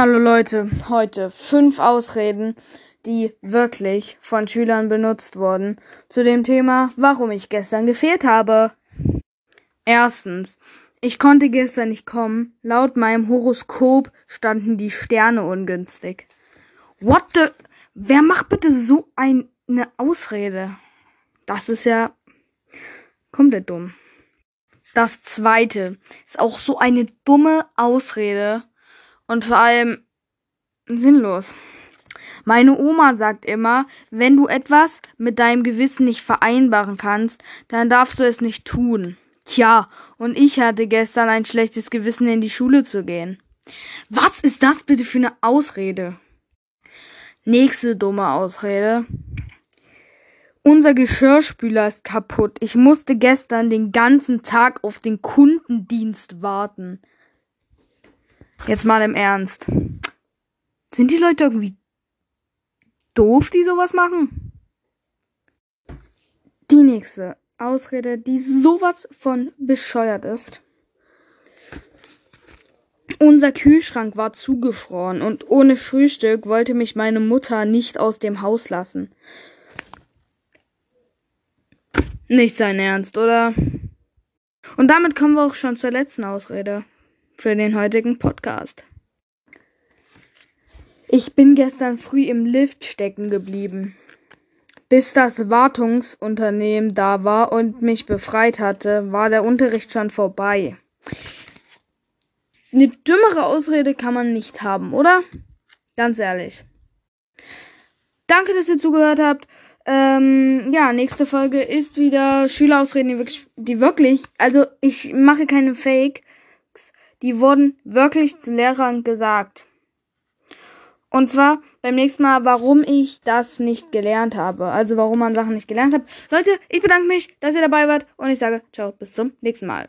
Hallo Leute, heute fünf Ausreden, die wirklich von Schülern benutzt wurden, zu dem Thema, warum ich gestern gefehlt habe. Erstens, ich konnte gestern nicht kommen. Laut meinem Horoskop standen die Sterne ungünstig. What the? Wer macht bitte so eine Ausrede? Das ist ja komplett dumm. Das zweite ist auch so eine dumme Ausrede und vor allem sinnlos. Meine Oma sagt immer, wenn du etwas mit deinem Gewissen nicht vereinbaren kannst, dann darfst du es nicht tun. Tja, und ich hatte gestern ein schlechtes Gewissen, in die Schule zu gehen. Was ist das bitte für eine Ausrede? Nächste dumme Ausrede. Unser Geschirrspüler ist kaputt. Ich musste gestern den ganzen Tag auf den Kundendienst warten. Jetzt mal im Ernst. Sind die Leute irgendwie doof, die sowas machen? Die nächste Ausrede, die sowas von bescheuert ist. Unser Kühlschrank war zugefroren und ohne Frühstück wollte mich meine Mutter nicht aus dem Haus lassen. Nicht sein Ernst, oder? Und damit kommen wir auch schon zur letzten Ausrede für den heutigen Podcast. Ich bin gestern früh im Lift stecken geblieben. Bis das Wartungsunternehmen da war und mich befreit hatte, war der Unterricht schon vorbei. Eine dümmere Ausrede kann man nicht haben, oder? Ganz ehrlich. Danke, dass ihr zugehört habt. Ähm, ja, nächste Folge ist wieder Schülerausreden, die wirklich, die wirklich, also ich mache keine Fake die wurden wirklich zu Lehrern gesagt. Und zwar beim nächsten Mal, warum ich das nicht gelernt habe. Also warum man Sachen nicht gelernt hat. Leute, ich bedanke mich, dass ihr dabei wart und ich sage ciao, bis zum nächsten Mal.